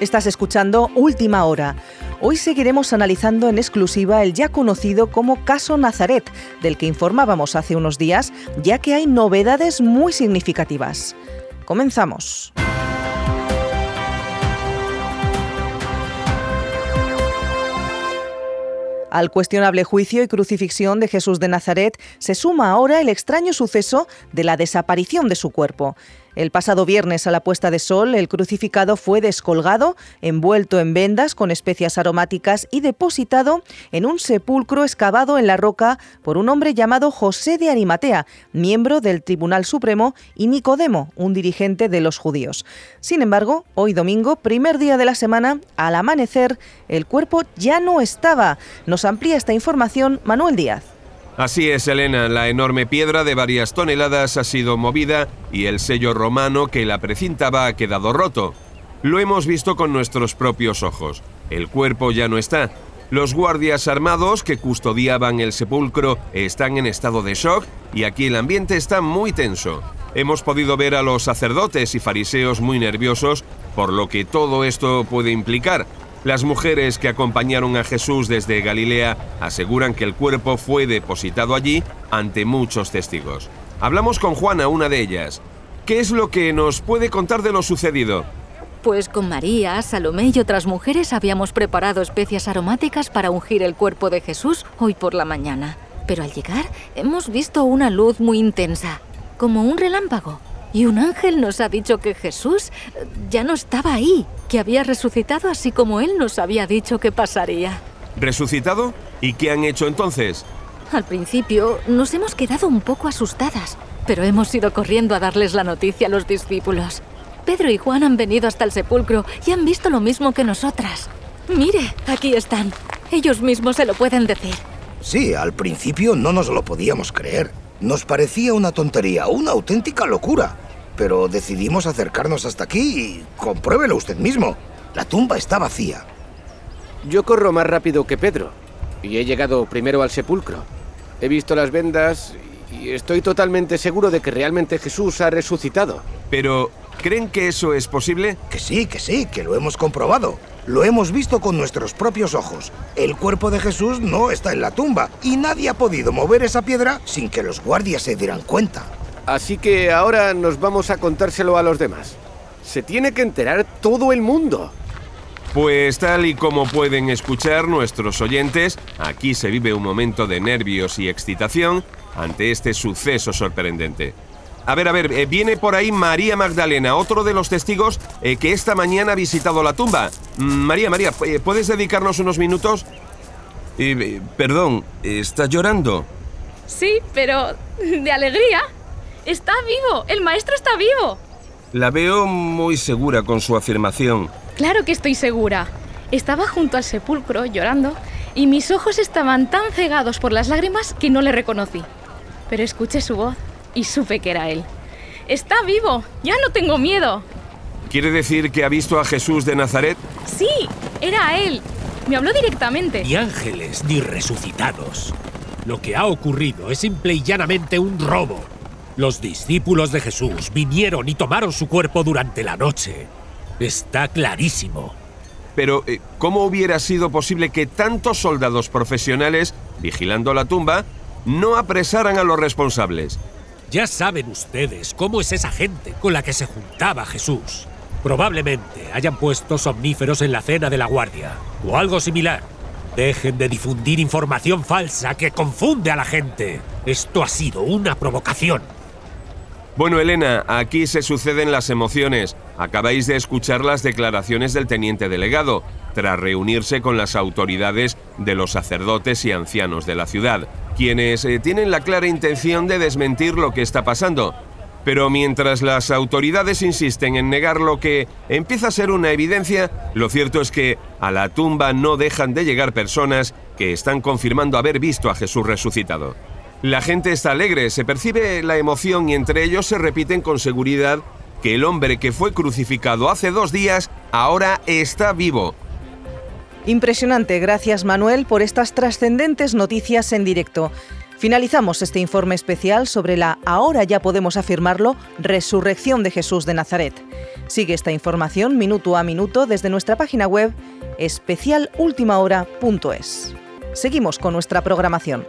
Estás escuchando Última Hora. Hoy seguiremos analizando en exclusiva el ya conocido como caso Nazaret, del que informábamos hace unos días, ya que hay novedades muy significativas. Comenzamos. Al cuestionable juicio y crucifixión de Jesús de Nazaret se suma ahora el extraño suceso de la desaparición de su cuerpo. El pasado viernes a la puesta de sol, el crucificado fue descolgado, envuelto en vendas con especias aromáticas y depositado en un sepulcro excavado en la roca por un hombre llamado José de Arimatea, miembro del Tribunal Supremo, y Nicodemo, un dirigente de los judíos. Sin embargo, hoy domingo, primer día de la semana, al amanecer, el cuerpo ya no estaba. Nos amplía esta información Manuel Díaz. Así es, Elena, la enorme piedra de varias toneladas ha sido movida y el sello romano que la precintaba ha quedado roto. Lo hemos visto con nuestros propios ojos. El cuerpo ya no está. Los guardias armados que custodiaban el sepulcro están en estado de shock y aquí el ambiente está muy tenso. Hemos podido ver a los sacerdotes y fariseos muy nerviosos por lo que todo esto puede implicar, las mujeres que acompañaron a Jesús desde Galilea aseguran que el cuerpo fue depositado allí ante muchos testigos. Hablamos con Juana, una de ellas. ¿Qué es lo que nos puede contar de lo sucedido? Pues con María, Salomé y otras mujeres habíamos preparado especias aromáticas para ungir el cuerpo de Jesús hoy por la mañana. Pero al llegar hemos visto una luz muy intensa, como un relámpago. Y un ángel nos ha dicho que Jesús ya no estaba ahí, que había resucitado así como Él nos había dicho que pasaría. ¿Resucitado? ¿Y qué han hecho entonces? Al principio nos hemos quedado un poco asustadas, pero hemos ido corriendo a darles la noticia a los discípulos. Pedro y Juan han venido hasta el sepulcro y han visto lo mismo que nosotras. Mire, aquí están. Ellos mismos se lo pueden decir. Sí, al principio no nos lo podíamos creer. Nos parecía una tontería, una auténtica locura. Pero decidimos acercarnos hasta aquí y compruébelo usted mismo. La tumba está vacía. Yo corro más rápido que Pedro y he llegado primero al sepulcro. He visto las vendas y estoy totalmente seguro de que realmente Jesús ha resucitado. Pero, ¿creen que eso es posible? Que sí, que sí, que lo hemos comprobado. Lo hemos visto con nuestros propios ojos. El cuerpo de Jesús no está en la tumba y nadie ha podido mover esa piedra sin que los guardias se dieran cuenta. Así que ahora nos vamos a contárselo a los demás. Se tiene que enterar todo el mundo. Pues tal y como pueden escuchar nuestros oyentes, aquí se vive un momento de nervios y excitación ante este suceso sorprendente. A ver, a ver, eh, viene por ahí María Magdalena, otro de los testigos eh, que esta mañana ha visitado la tumba. Mm, María, María, eh, ¿puedes dedicarnos unos minutos? perdón, ¿está llorando? Sí, pero de alegría. Está vivo, el maestro está vivo. La veo muy segura con su afirmación. Claro que estoy segura. Estaba junto al sepulcro llorando y mis ojos estaban tan cegados por las lágrimas que no le reconocí. Pero escuché su voz y supe que era él. Está vivo, ya no tengo miedo. ¿Quiere decir que ha visto a Jesús de Nazaret? Sí, era él. Me habló directamente. Ni ángeles ni resucitados. Lo que ha ocurrido es simple y llanamente un robo. Los discípulos de Jesús vinieron y tomaron su cuerpo durante la noche. Está clarísimo. Pero, eh, ¿cómo hubiera sido posible que tantos soldados profesionales, vigilando la tumba, no apresaran a los responsables? Ya saben ustedes cómo es esa gente con la que se juntaba Jesús. Probablemente hayan puesto somníferos en la cena de la guardia o algo similar. Dejen de difundir información falsa que confunde a la gente. Esto ha sido una provocación. Bueno, Elena, aquí se suceden las emociones. Acabáis de escuchar las declaraciones del teniente delegado, tras reunirse con las autoridades de los sacerdotes y ancianos de la ciudad quienes eh, tienen la clara intención de desmentir lo que está pasando. Pero mientras las autoridades insisten en negar lo que empieza a ser una evidencia, lo cierto es que a la tumba no dejan de llegar personas que están confirmando haber visto a Jesús resucitado. La gente está alegre, se percibe la emoción y entre ellos se repiten con seguridad que el hombre que fue crucificado hace dos días ahora está vivo Impresionante, gracias Manuel por estas trascendentes noticias en directo. Finalizamos este informe especial sobre la, ahora ya podemos afirmarlo, resurrección de Jesús de Nazaret. Sigue esta información minuto a minuto desde nuestra página web especialultimahora.es. Seguimos con nuestra programación.